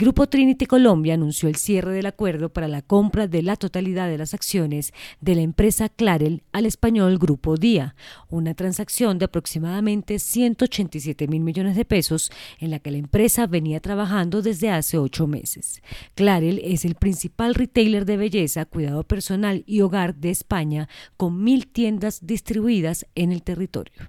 Grupo Trinity Colombia anunció el cierre del acuerdo para la compra de la totalidad de las acciones de la empresa Clarel al español Grupo Día, una transacción de aproximadamente 187 mil millones de pesos en la que la empresa venía trabajando desde hace ocho meses. Clarel es el principal retailer de belleza, cuidado personal y hogar de España, con mil tiendas distribuidas en el territorio.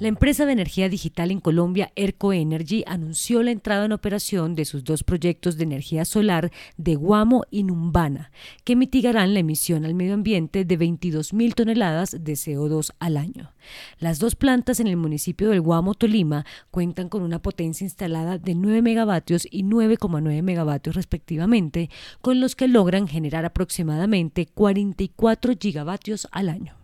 La empresa de energía digital en Colombia, ERCO Energy, anunció la entrada en operación de sus dos proyectos de energía solar de Guamo y Numbana, que mitigarán la emisión al medio ambiente de 22.000 toneladas de CO2 al año. Las dos plantas en el municipio del Guamo, Tolima, cuentan con una potencia instalada de 9 megavatios y 9,9 megavatios respectivamente, con los que logran generar aproximadamente 44 gigavatios al año.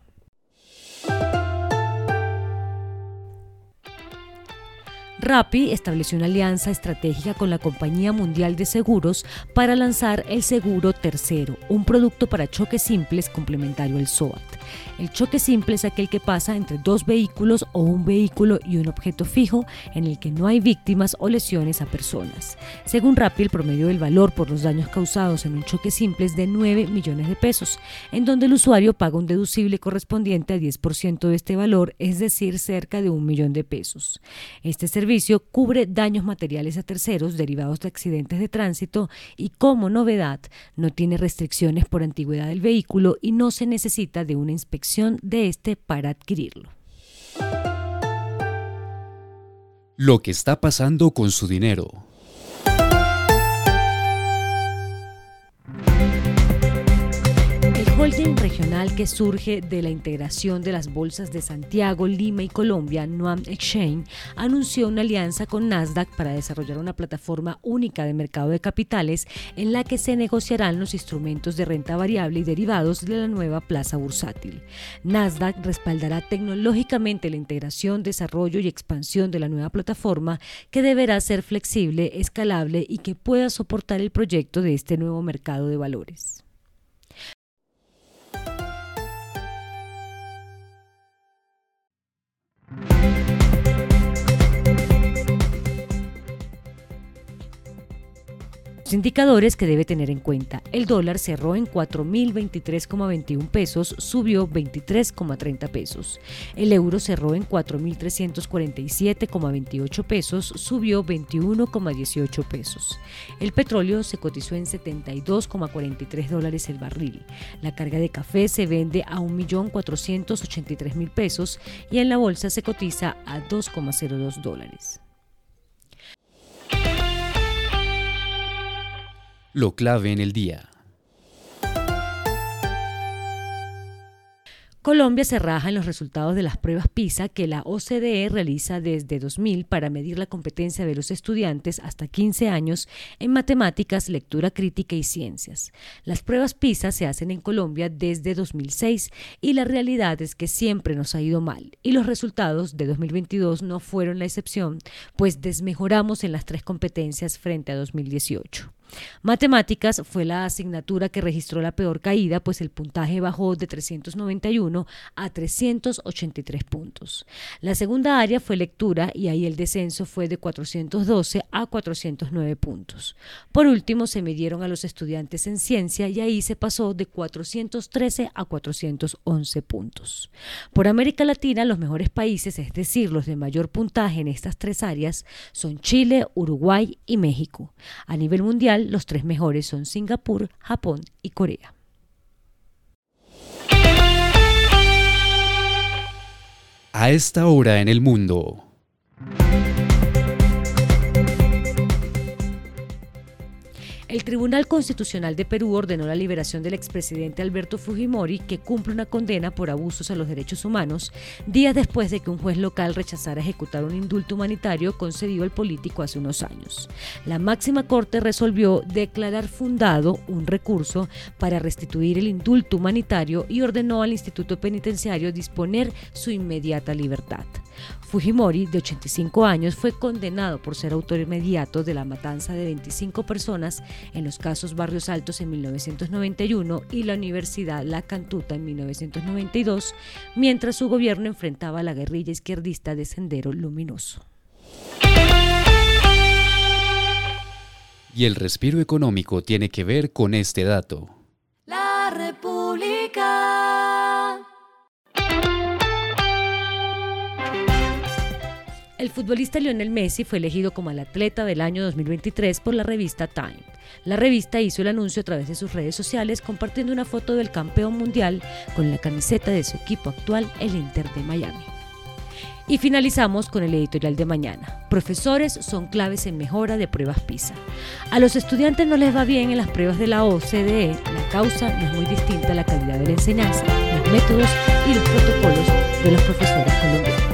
Rappi estableció una alianza estratégica con la Compañía Mundial de Seguros para lanzar el Seguro Tercero, un producto para choques simples complementario al SOAT. El choque simple es aquel que pasa entre dos vehículos o un vehículo y un objeto fijo en el que no hay víctimas o lesiones a personas. Según Rappi, el promedio del valor por los daños causados en un choque simple es de 9 millones de pesos, en donde el usuario paga un deducible correspondiente al 10% de este valor, es decir, cerca de un millón de pesos. Este servicio cubre daños materiales a terceros derivados de accidentes de tránsito y como novedad no tiene restricciones por antigüedad del vehículo y no se necesita de una inspección de este para adquirirlo. Lo que está pasando con su dinero. Holding regional que surge de la integración de las bolsas de Santiago, Lima y Colombia, Nuam Exchange, anunció una alianza con Nasdaq para desarrollar una plataforma única de mercado de capitales en la que se negociarán los instrumentos de renta variable y derivados de la nueva plaza bursátil. Nasdaq respaldará tecnológicamente la integración, desarrollo y expansión de la nueva plataforma que deberá ser flexible, escalable y que pueda soportar el proyecto de este nuevo mercado de valores. Indicadores que debe tener en cuenta. El dólar cerró en 4.023,21 pesos, subió 23,30 pesos. El euro cerró en 4.347,28 pesos, subió 21,18 pesos. El petróleo se cotizó en 72,43 dólares el barril. La carga de café se vende a 1.483.000 pesos y en la bolsa se cotiza a 2,02 dólares. Lo clave en el día. Colombia se raja en los resultados de las pruebas PISA que la OCDE realiza desde 2000 para medir la competencia de los estudiantes hasta 15 años en matemáticas, lectura crítica y ciencias. Las pruebas PISA se hacen en Colombia desde 2006 y la realidad es que siempre nos ha ido mal y los resultados de 2022 no fueron la excepción, pues desmejoramos en las tres competencias frente a 2018. Matemáticas fue la asignatura que registró la peor caída, pues el puntaje bajó de 391 a 383 puntos. La segunda área fue lectura y ahí el descenso fue de 412 a 409 puntos. Por último, se midieron a los estudiantes en ciencia y ahí se pasó de 413 a 411 puntos. Por América Latina, los mejores países, es decir, los de mayor puntaje en estas tres áreas, son Chile, Uruguay y México. A nivel los tres mejores son Singapur, Japón y Corea. A esta hora en el mundo. El Tribunal Constitucional de Perú ordenó la liberación del expresidente Alberto Fujimori, que cumple una condena por abusos a los derechos humanos, días después de que un juez local rechazara ejecutar un indulto humanitario concedido al político hace unos años. La máxima corte resolvió declarar fundado un recurso para restituir el indulto humanitario y ordenó al Instituto Penitenciario disponer su inmediata libertad. Fujimori, de 85 años, fue condenado por ser autor inmediato de la matanza de 25 personas en los casos Barrios Altos en 1991 y la Universidad La Cantuta en 1992, mientras su gobierno enfrentaba a la guerrilla izquierdista de Sendero Luminoso. Y el respiro económico tiene que ver con este dato. La República. El futbolista Lionel Messi fue elegido como el atleta del año 2023 por la revista Time. La revista hizo el anuncio a través de sus redes sociales compartiendo una foto del campeón mundial con la camiseta de su equipo actual, el Inter de Miami. Y finalizamos con el editorial de mañana. Profesores son claves en mejora de pruebas PISA. A los estudiantes no les va bien en las pruebas de la OCDE. La causa no es muy distinta a la calidad de la enseñanza, los métodos y los protocolos de los profesores colombianos.